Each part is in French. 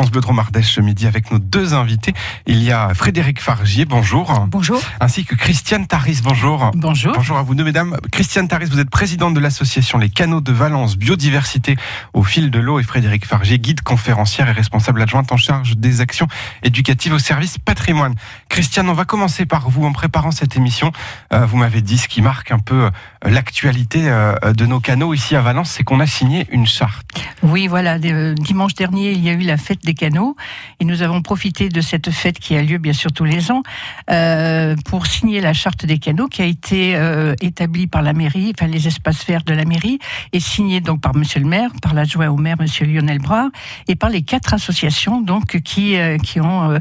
France Bleu Dromardèche ce midi avec nos deux invités. Il y a Frédéric Fargier, bonjour. Bonjour. Ainsi que Christiane Taris, bonjour. Bonjour. Bonjour à vous deux, mesdames. Christiane Taris, vous êtes présidente de l'association Les Canaux de Valence Biodiversité au fil de l'eau et Frédéric Fargier, guide conférencière et responsable adjointe en charge des actions éducatives au service patrimoine. Christiane, on va commencer par vous en préparant cette émission. Euh, vous m'avez dit ce qui marque un peu euh, l'actualité euh, de nos canaux ici à Valence, c'est qu'on a signé une charte. Oui, voilà. Dimanche dernier, il y a eu la fête des canaux et nous avons profité de cette fête qui a lieu bien sûr tous les ans euh, pour signer la charte des canaux qui a été euh, établie par la mairie, enfin les espaces verts de la mairie et signée donc par Monsieur le maire, par l'adjoint au maire Monsieur Lionel Bras et par les quatre associations donc qui euh, qui ont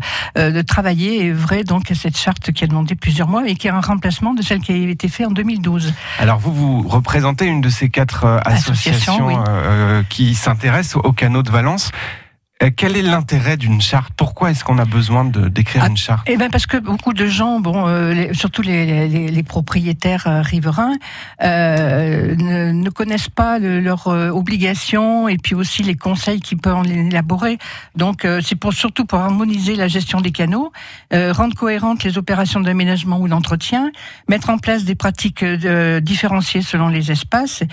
travaillé et vrai donc à cette charte qui a demandé plusieurs mois et qui est un remplacement de celle qui a été faite en 2012. Alors vous vous représentez une de ces quatre associations, qui s'intéressent aux canaux de Valence. Euh, quel est l'intérêt d'une charte? Pourquoi est-ce qu'on a besoin de d'écrire une charte? Eh ben parce que beaucoup de gens, bon, euh, surtout les, les, les, propriétaires euh, riverains, euh, ne, ne, connaissent pas leurs obligations et puis aussi les conseils qui peuvent en élaborer. Donc c'est pour surtout pour harmoniser la gestion des canaux, rendre cohérentes les opérations d'aménagement ou d'entretien, mettre en place des pratiques différenciées selon les espaces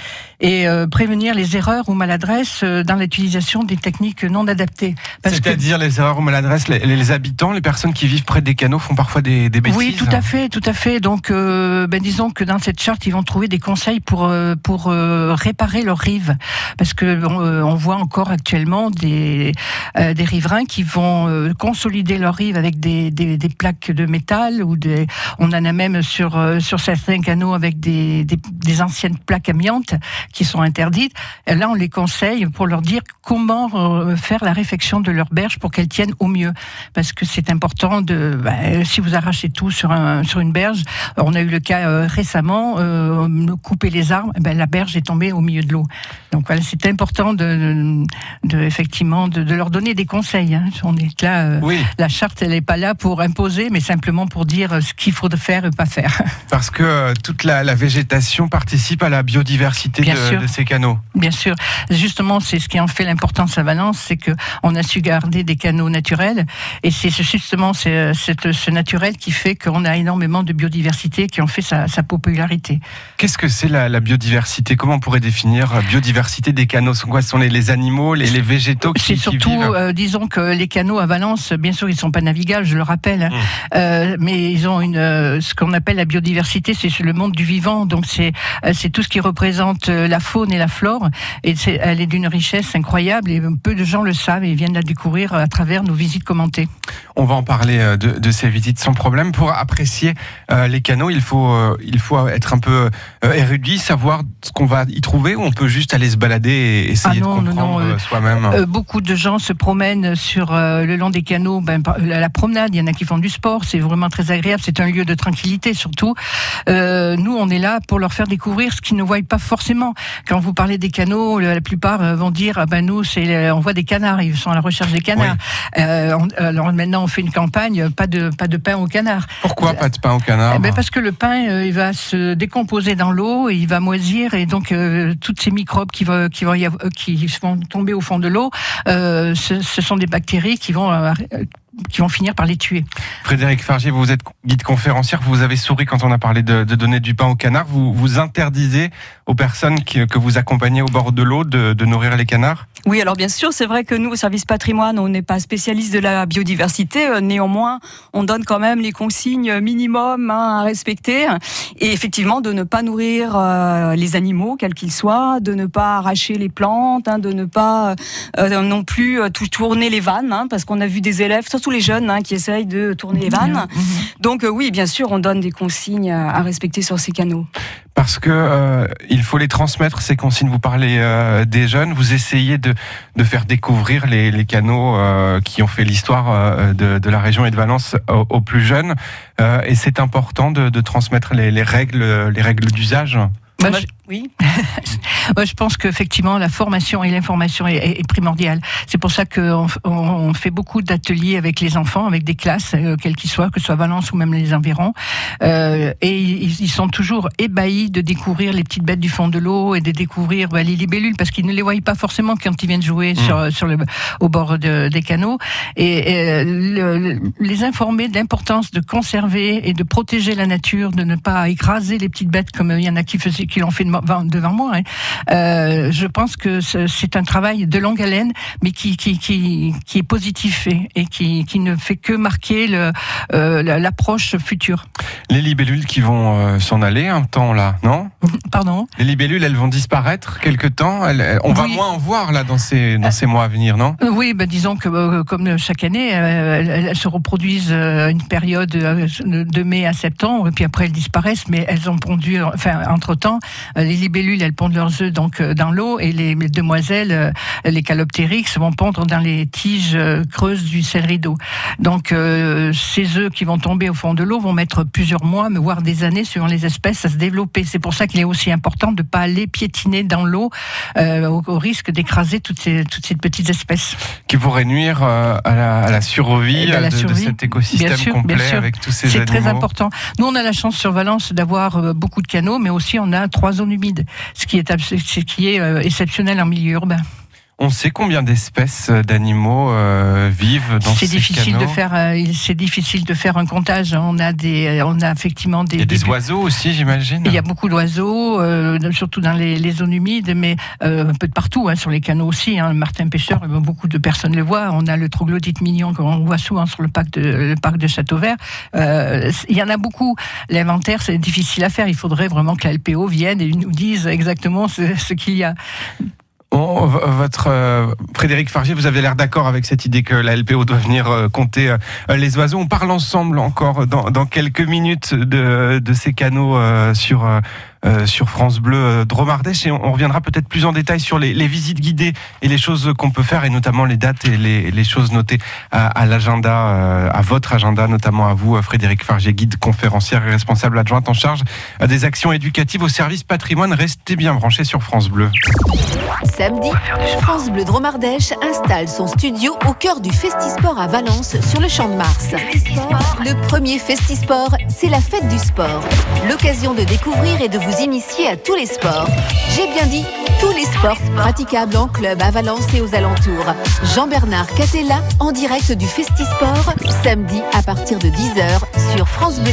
et prévenir les erreurs ou maladresses dans l'utilisation des techniques non adaptées c'est-à-dire les erreurs ou maladresses, les, habitants, les personnes qui vivent près des canaux font parfois des, bêtises. Oui, tout à fait, tout à fait. Donc, euh, ben, disons que dans cette charte, ils vont trouver des conseils pour euh, pour euh, réparer leurs rives, parce que on, voit encore actuellement des des riverains qui vont consolider leurs rives avec des, des, plaques de métal ou des. On en a même sur sur certains canaux avec des, des, anciennes plaques amiantes qui sont interdites. Et là, on les conseille pour leur dire comment faire la réparation de leur berge pour qu'elles tiennent au mieux. Parce que c'est important de, bah, si vous arrachez tout sur, un, sur une berge, on a eu le cas euh, récemment, euh, couper les arbres, ben, la berge est tombée au milieu de l'eau. Donc voilà, c'est important de, de, effectivement de, leur donner des conseils. Hein. On est là, euh, oui. la charte, elle n'est pas là pour imposer, mais simplement pour dire ce qu'il faut faire et pas faire. Parce que toute la, végétation participe à la biodiversité de, de, ces canaux. Bien sûr, justement, c'est ce qui en fait l'importance à Valence, c'est que on a su garder des canaux naturels. Et c'est justement ce naturel qui fait qu'on a énormément de biodiversité, qui en fait sa, popularité. Qu'est-ce que c'est la, biodiversité? Comment on pourrait définir la biodiversité des canaux? Quoi? Sont les, les animaux, les, les végétaux qui, C'est surtout, euh, disons que les canaux à Valence, bien sûr, ils sont pas navigables, je le rappelle, mmh. euh, mais ils ont une, euh, ce qu'on appelle la biodiversité, c'est le monde du vivant. Donc c'est c'est tout ce qui représente la faune et la flore. Et elle est d'une richesse incroyable et peu de gens le savent et viennent la découvrir à travers nos visites commentées. On va en parler euh, de, ces visites sans problème. Pour apprécier euh, les canaux, il faut, euh, il faut être un peu érudit, savoir ce qu'on va y trouver, ou on peut juste aller se balader et essayer ah de comprendre soi-même. beaucoup de gens se promènent sur le long des canaux. Ben, la, promenade, il y en a qui font du sport, c'est vraiment très agréable. C'est un lieu de tranquillité surtout. nous, on est là pour leur faire découvrir ce qu'ils ne voient pas forcément. Quand vous parlez des canaux, la plupart vont dire ah ben nous, on voit des canards, ils sont à la recherche des canards. alors maintenant, on fait une campagne, pas de, pas de pain au canard. Pourquoi pas de pain au canard eh ben Parce que le pain, euh, il va se décomposer dans l'eau, et il va moisir, et donc euh, toutes ces microbes qui, vont, qui, vont, qui vont tomber au fond de l'eau, euh, ce, ce, sont des bactéries qui vont qui vont finir par les tuer. Frédéric Fargier, vous êtes guide conférencière, vous avez souri quand on a parlé de, donner du pain aux canards. Vous, vous interdisez aux personnes que vous accompagnez au bord de l'eau de, nourrir les canards? Oui, alors bien sûr, c'est vrai que nous, au service patrimoine, on n'est pas spécialiste de la biodiversité. Euh, néanmoins, on donne quand même les consignes minimum hein, à respecter. Et effectivement, de ne pas nourrir euh, les animaux, quels qu'ils soient, de ne pas arracher les plantes, hein, de ne pas euh, non plus tout tourner les vannes, hein, parce qu'on a vu des élèves, tous les jeunes qui essayent de tourner les vannes. Mhm. Donc euh, oui, bien sûr, on donne des consignes à respecter sur ces canaux. Parce que euh, il faut les transmettre ces consignes. Vous parlez euh, des jeunes, vous essayez de, de faire découvrir les, les canaux qui ont fait l'histoire de, de, la région et de Valence aux, plus jeunes. et c'est important de, de transmettre les, les, règles, les règles d'usage. Bah, Oui. je pense qu'effectivement, la formation et l'information est, primordiale. C'est pour ça qu'on on fait beaucoup d'ateliers avec les enfants, avec des classes, euh, quelles qu'ils soient, que ce soit Valence ou même les environs. Euh, et ils, sont toujours ébahis de découvrir les petites bêtes du fond de l'eau et de découvrir bah, les libellules, parce qu'ils ne les voient pas forcément quand ils viennent jouer mmh. sur, sur le, au bord des canaux. Et, les informer de l'importance de conserver et de protéger la nature, de ne pas écraser les petites bêtes comme il y en a qui, faisaient, qui l'ont fait devant moi. Hein. Euh, je pense que c'est un travail de longue haleine, mais qui, qui, qui, qui est positif et, et qui, qui, ne fait que marquer euh, l'approche future. Les libellules qui vont euh, s'en aller un temps là, non? Pardon? Les libellules, elles vont disparaître quelque temps? on va moins en voir là dans ces, dans ces mois à venir, non? Oui, ben, disons que comme chaque année, elles, se reproduisent une période de mai à septembre, et puis après elles disparaissent, mais elles ont pondu, enfin entre-temps, les libellules, elles pondent leurs œufs donc euh, dans l'eau et les demoiselles, euh, les caloptérix, vont pondre dans les tiges euh, creuses du céleri d'eau. Donc ces œufs qui vont tomber au fond de l'eau vont mettre plusieurs mois, voire des années, suivant les espèces, à se développer. C'est pour ça qu'il est aussi important de ne pas aller piétiner dans l'eau au, risque d'écraser toutes ces, toutes ces petites espèces. Qui pourraient nuire à la, survie, de, cet écosystème complet avec tous ces animaux. C'est très important. Nous, on a la chance sur Valence d'avoir beaucoup de canaux, mais aussi on a trois zones humides, ce qui est, ce qui est euh, exceptionnel en milieu urbain. On sait combien d'espèces euh, d'animaux euh, vivent dans ces difficile de faire, euh, c'est difficile de faire un comptage. On a des, on a effectivement des. Il y a des, oiseaux aussi, j'imagine. Il y a beaucoup d'oiseaux, surtout dans les, zones humides, mais un peu de partout, hein, sur les canaux aussi. Hein. Martin pêcheur, beaucoup de personnes le voient. On a le troglodyte mignon qu'on voit souvent sur le parc de, le parc de Châteauvert. il y en a beaucoup. L'inventaire, c'est difficile à faire. Il faudrait vraiment que la LPO vienne et nous dise exactement ce, ce qu'il y a votre euh, Frédéric Fargier, vous avez l'air d'accord avec cette idée que la LPO doit venir euh, compter euh, les oiseaux. On parle ensemble encore dans, quelques minutes de ces canaux sur euh, sur France Bleu euh, Dromardèche et on, reviendra peut-être plus en détail sur les, visites guidées et les choses qu'on peut faire et notamment les dates et les, choses notées à, l'agenda, euh, à votre agenda, notamment à vous, Frédéric Fargier, guide conférencière et responsable adjointe en charge des actions éducatives au service patrimoine. Restez bien branchés sur France Bleu. Samedi, France Bleu Dromardèche installe son studio au cœur du Festisport à Valence sur le Champ de Mars. Le premier Festisport, c'est la fête du sport. L'occasion de découvrir et de vous initier à tous les sports. J'ai bien dit tous les sports praticables en club à Valence et aux alentours. Jean-Bernard Catella en direct du Festisport samedi à partir de 10h sur France Bleu.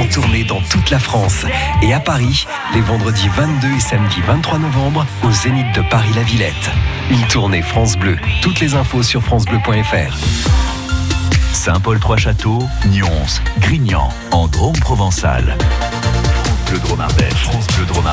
en tournée dans toute la France et à Paris les vendredis 22 et samedi 23 novembre au Zénith de Paris-La Villette. Une tournée France Bleu. Toutes les infos sur francebleu.fr. Saint-Paul-Trois-Châteaux, Nyons, Grignan, en Drôme provençal. France Bleu Drôme.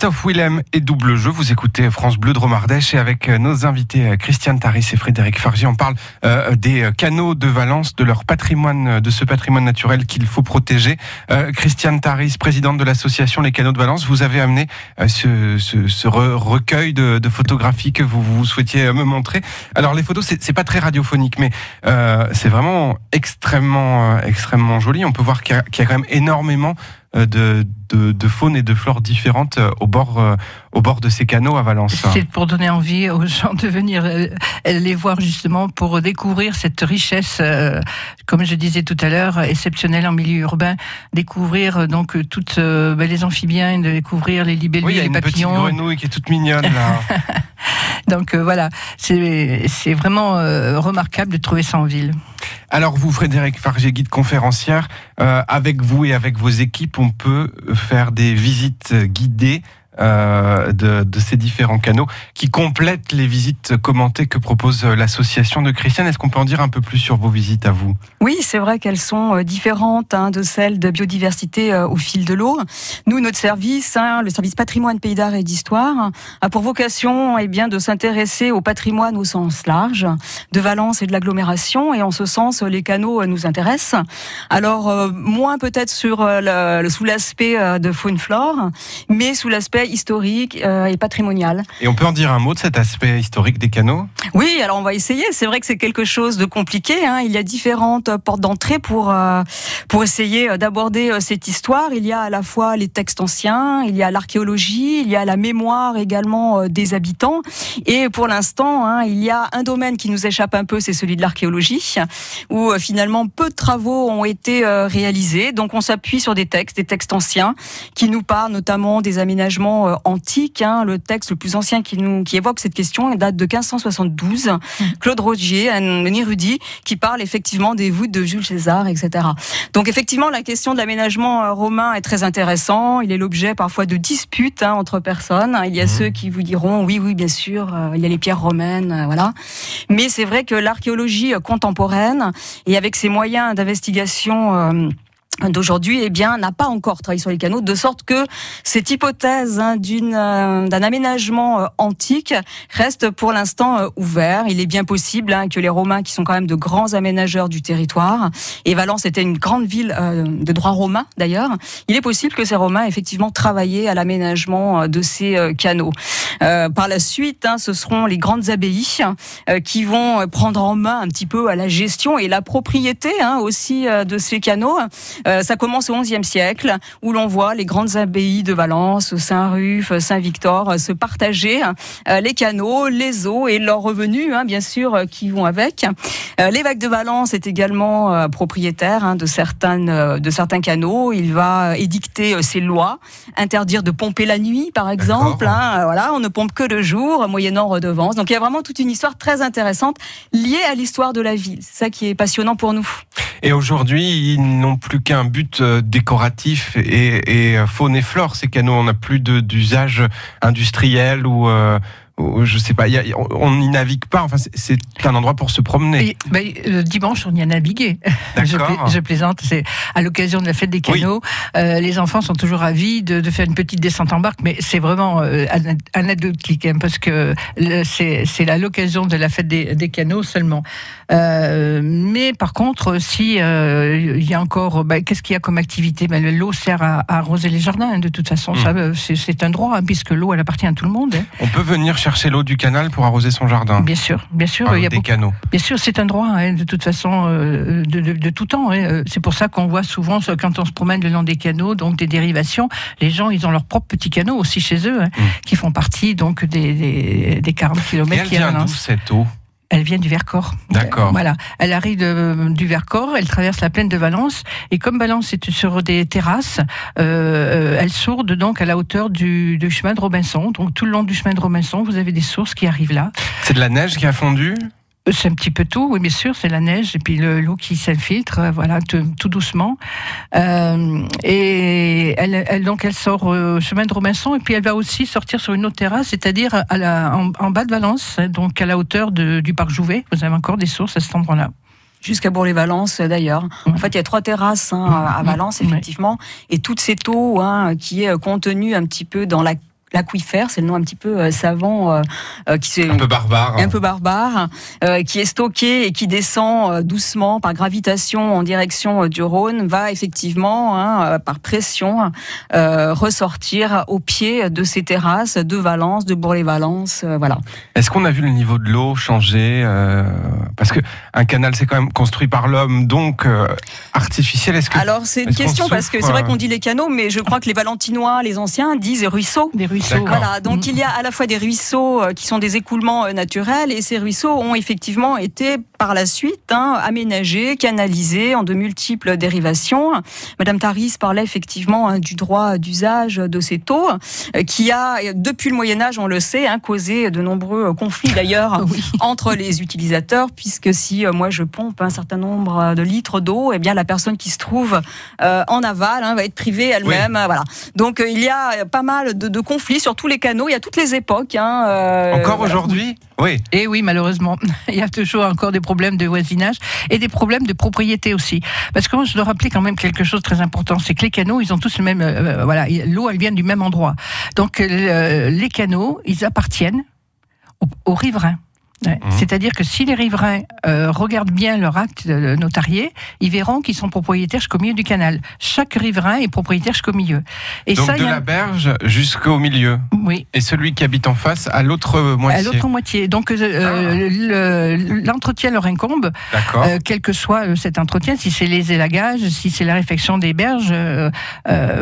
Christophe Willem et Double Jeu. Vous écoutez France Bleu de Romardèche et avec euh, nos invités euh, Christiane Taris et Frédéric Fargy, on parle euh, des canaux de Valence, de leur patrimoine, de ce patrimoine naturel qu'il faut protéger. Christiane Taris, présidente de l'association Les Canaux de Valence, vous avez amené ce, ce, ce re- recueil de, photographies que vous, vous souhaitiez me montrer. Alors les photos, c'est pas très radiophonique, mais c'est vraiment extrêmement, extrêmement joli. On peut voir qu'il y, a- quand même énormément de, de, de faune et de flore différentes euh, au bord, euh, au bord de ces canaux à Valence. C'est pour donner envie aux gens de venir euh, les voir justement pour découvrir cette richesse, comme je disais tout à l'heure, exceptionnelle en milieu urbain. Découvrir donc toutes ben, les amphibiens, découvrir les libellules, Oui, il y a les une petite papillons. grenouille qui est toute mignonne là. Donc euh, voilà, c'est c'est vraiment euh, remarquable de trouver ça en ville. Alors vous, Frédéric Fargé, guide conférencière, euh, avec vous et avec vos équipes, on peut faire des visites guidées euh, de, ces différents canaux qui complètent les visites commentées que propose l'association de Christiane. Est-ce qu'on peut en dire un peu plus sur vos visites à vous? Oui, c'est vrai qu'elles sont euh, différentes hein, de celles de biodiversité euh, au fil de l'eau. Nous, notre service, hein, le service patrimoine pays d'art et d'histoire, a pour vocation eh bien, de s'intéresser au patrimoine au sens large, de Valence et de l'agglomération. Et en ce sens, les canaux euh, nous intéressent. Alors, euh, moins peut-être sur euh, sous l'aspect euh, de faune-flore, mais sous l'aspect historique euh, et patrimonial. Et on peut en dire un mot de cet aspect historique des canaux? Oui, alors on va essayer. C'est vrai que c'est quelque chose de compliqué. Hein. Il y a différentes euh, portes d'entrée pour euh, pour essayer d'aborder cette histoire. Il y a à la fois les textes anciens, il y a l'archéologie, il y a la mémoire également des habitants. Et pour l'instant, hein, il y a un domaine qui nous échappe un peu, c'est celui de l'archéologie, où euh, finalement peu de travaux ont été euh, réalisés. Donc on s'appuie sur des textes, des textes anciens, qui nous parlent notamment des aménagements euh, antiques. hein. Le texte le plus ancien qui nous qui évoque cette question date de 1572. Claude Rogier, un érudit, qui parle effectivement des voûtes de Jules César, etc. Donc effectivement, la question de l'aménagement euh, romain est très intéressant. Il est l'objet parfois de disputes hein, entre personnes. Il y a ceux qui vous diront oui, oui, bien sûr, euh, il y a les pierres romaines, euh, voilà. Mais c'est vrai que l'archéologie contemporaine et avec ses moyens d'investigation euh, d'aujourd'hui, eh bien, n'a pas encore travaillé sur les canaux, de sorte que cette hypothèse hein, d'une euh, d'un aménagement euh, antique reste pour l'instant euh, ouvert. Il est bien possible hein, que les Romains, qui sont quand même de grands aménageurs du territoire, et Valence était une grande ville euh, de droit romain d'ailleurs, il est possible que ces Romains effectivement travaillaient à l'aménagement de ces canaux. Par la suite, hein, ce seront les grandes abbayes qui vont prendre en main un petit peu à la gestion et la propriété hein, aussi de ces canaux. Euh, ça commence au XIe siècle, où l'on voit les grandes abbayes de Valence, Saint-Ruf, Saint-Victor euh, se partager euh, les canaux, les eaux et leurs revenus, hein, bien sûr, euh, qui vont avec. L'évêque de Valence est également propriétaire hein, de, certaines, de certains canaux. Il va édicter ses lois, interdire de pomper la nuit, par exemple. Hein, voilà, on ne pompe que le jour, moyennant redevance. Donc il y a vraiment toute une histoire très intéressante liée à l'histoire de la ville. C'est ça qui est passionnant pour nous. Et aujourd'hui, ils n'ont plus qu'un but euh, décoratif et, euh, faune et flore. Ces canaux, on n'a plus d'usage industriel ou, euh, je sais pas. il y a- on n'y navigue pas. Enfin, c'est- un endroit pour se promener. Et, le dimanche, on y a navigué. Je, pla- je plaisante, c'est à l'occasion de la fête des canaux. Euh, les enfants sont toujours ravis de, de faire une petite descente en barque, mais c'est vraiment euh, anecdotique, hein, parce que c'est à l'occasion de la fête des, des canaux seulement. Euh, mais par contre, si euh, il y a encore, ben, qu'est-ce qu'il y a comme activité? Ben, L'eau sert à, à arroser les jardins, hein, de toute façon. Mm. euh, c'est- C'est un droit, hein, puisque l'eau, elle appartient à tout le monde. hein. On peut venir chercher l'eau du canal pour arroser son jardin. Bien sûr, bien sûr. Il y a des beaucoup- canaux. Bien sûr, c'est un droit, hein, de toute façon, euh, de, de- de tout temps. hein. Euh, C'est pour ça qu'on voit souvent, quand on se promène le long des canaux, donc des dérivations, les gens, ils ont leurs propres petits canaux aussi chez eux, hein, Mm. qui font partie donc des, des, des 40 Et km elle qui vient d'où cette eau? Elle vient du Vercors. D'accord. Voilà. Elle arrive de- du Vercors, elle traverse la plaine de Valence, et comme Valence est sur des terrasses, euh, euh, elle sourde donc à la hauteur du, du chemin de Robinson. Donc tout le long du chemin de Robinson, vous avez des sources qui arrivent là. C'est de la neige qui a fondu? Euh, C'est un petit peu tout, oui, bien sûr, c'est la neige et puis le- l'eau qui s'infiltre, euh, voilà, tout, doucement. Euh, et elle, elle- donc elle sort euh, au chemin de Robinson et puis elle va aussi sortir sur une autre terrasse, c'est-à-dire à la, en, en bas de Valence, hein, donc à la hauteur de- du parc Jouvet. Vous avez encore des sources à cet endroit-là. Jusqu'à Bourg-les-Valence d'ailleurs. En fait, il y a trois terrasses hein, à Valence, effectivement, et toute cette eau hein, qui est contenue un petit peu dans la l'aquifère, c'est le nom un petit peu euh, savant euh, euh, qui c'est Un peu barbare. un peu barbare, euh, qui est stocké et qui descend euh, doucement par gravitation en direction euh, du Rhône, va effectivement, hein, euh, par pression, euh, ressortir au pied de ces terrasses de Valence, de Bourg-les-Valence. euh, voilà. Est-ce qu'on a vu le niveau de l'eau changer euh, Parce que un canal, c'est quand même construit par l'homme, donc euh, artificiel. Est-ce que Alors c'est une question parce que c'est vrai qu'on dit les canaux, mais je crois que les Valentinois, les anciens, disent ruisseaux. Des ruisseaux. Voilà, donc il y a à la fois des ruisseaux euh, qui sont des écoulements euh, naturels et ces ruisseaux ont effectivement été par la suite hein, aménagés, canalisés en de multiples dérivations. Madame Taris parlait effectivement hein, du droit d'usage de cette eau euh, qui a, depuis le Moyen Âge, on le sait, hein, causé de nombreux conflits d'ailleurs Oui. entre les utilisateurs, puisque si euh, moi je pompe un certain nombre euh, de litres d'eau, eh bien la personne qui se trouve euh, en aval hein, va être privée elle-même. Voilà. Donc il y a pas mal de, de conflits sur tous les canaux, il y a toutes les époques. Encore voilà. aujourd'hui? Oui. Et oui, malheureusement, il y a toujours encore des problèmes de voisinage et des problèmes de propriété aussi. Parce que moi, je dois rappeler quand même quelque chose de très important, c'est que les canaux, ils ont tous le même, euh, voilà, l'eau, elle vient du même endroit. Donc euh, les canaux, ils appartiennent aux riverains. Ouais. Mhm. C'est-à-dire que si les riverains euh, regardent bien leur acte euh, notarié, ils verront qu'ils sont propriétaires jusqu'au milieu du canal. Chaque riverain est propriétaire jusqu'au milieu. Et Donc ça, de il y a- la berge jusqu'au milieu. oui, Et celui qui habite en face à l'autre à moitié. l'autre moitié. Donc euh, le- l'entretien leur incombe. D'accord. Quel que soit cet entretien, si c'est les élagages, si c'est la réfection des berges,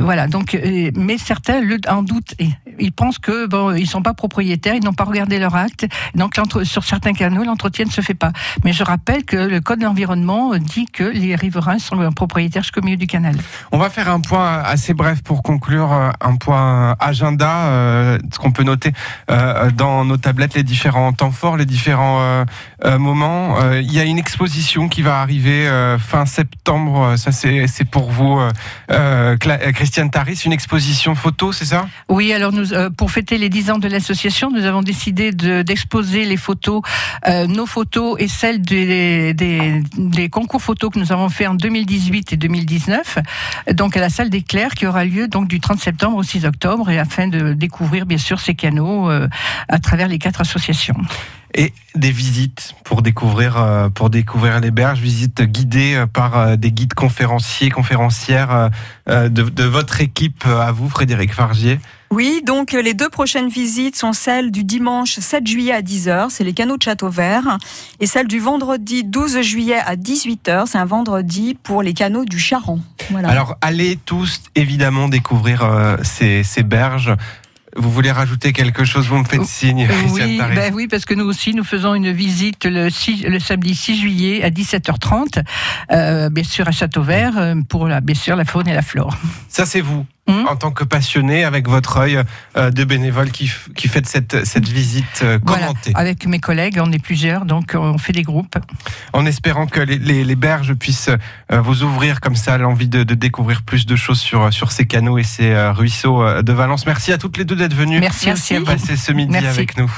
voilà. Donc, mais certains le, en doutent. Ils pensent que bon, ils sont pas propriétaires, ils n'ont pas regardé leur acte. Donc, sur certains canaux, l'entretien ne se fait pas. Mais je rappelle que le code de l'environnement dit que les riverains sont propriétaires jusqu'au milieu du canal. On va faire un point assez bref pour conclure, euh, un point agenda, euh, ce qu'on peut noter euh, dans nos tablettes, les différents temps forts, les différents euh, moments. Euh, Il y a une exposition qui va arriver euh, fin septembre, ça c'est pour vous, Christiane Taris, une exposition photo, c'est ça? Oui, alors pour fêter les 10 ans de l'association, nous avons décidé de- d'exposer les photos, nos photos et celles des, concours photos que nous avons fait en 2018 et 2019, donc à la salle des Clercs qui aura lieu donc du 30 septembre au 6 octobre et afin de découvrir bien sûr ces canaux à travers les quatre associations. Et des visites pour découvrir euh, pour découvrir les berges, visites guidées euh, par euh, des guides conférenciers, conférencières de, de votre équipe à vous, Frédéric Fargier. Oui, donc les deux prochaines visites sont celles du dimanche 7 juillet à 10h, c'est les canaux de Château Vert, et celle du vendredi 12 juillet à 18h, c'est un vendredi pour les canaux du. Voilà. Alors allez tous évidemment découvrir euh, ces, ces berges. Vous voulez rajouter quelque chose Vous me faites signe, Christiane Oui, ben oui, parce que nous aussi, nous faisons une visite le, 6 le samedi 6 juillet à 17h30, euh, bien sûr à Châteauvert, euh, pour la, bien sûr la faune et la flore. Ça c'est vous, Hum. en tant que passionné, avec votre œil euh, de bénévole qui, qui faites cette, cette visite euh, Voilà. commentée. Avec mes collègues, on est plusieurs, donc on fait des groupes. En espérant que les, les- les berges puissent euh, vous ouvrir comme ça l'envie de, de découvrir plus de choses sur, sur ces canaux et ces euh, ruisseaux euh, de Valence. Merci à toutes les deux d'être venues Merci, aussi à vous. passer ce midi Merci. avec nous.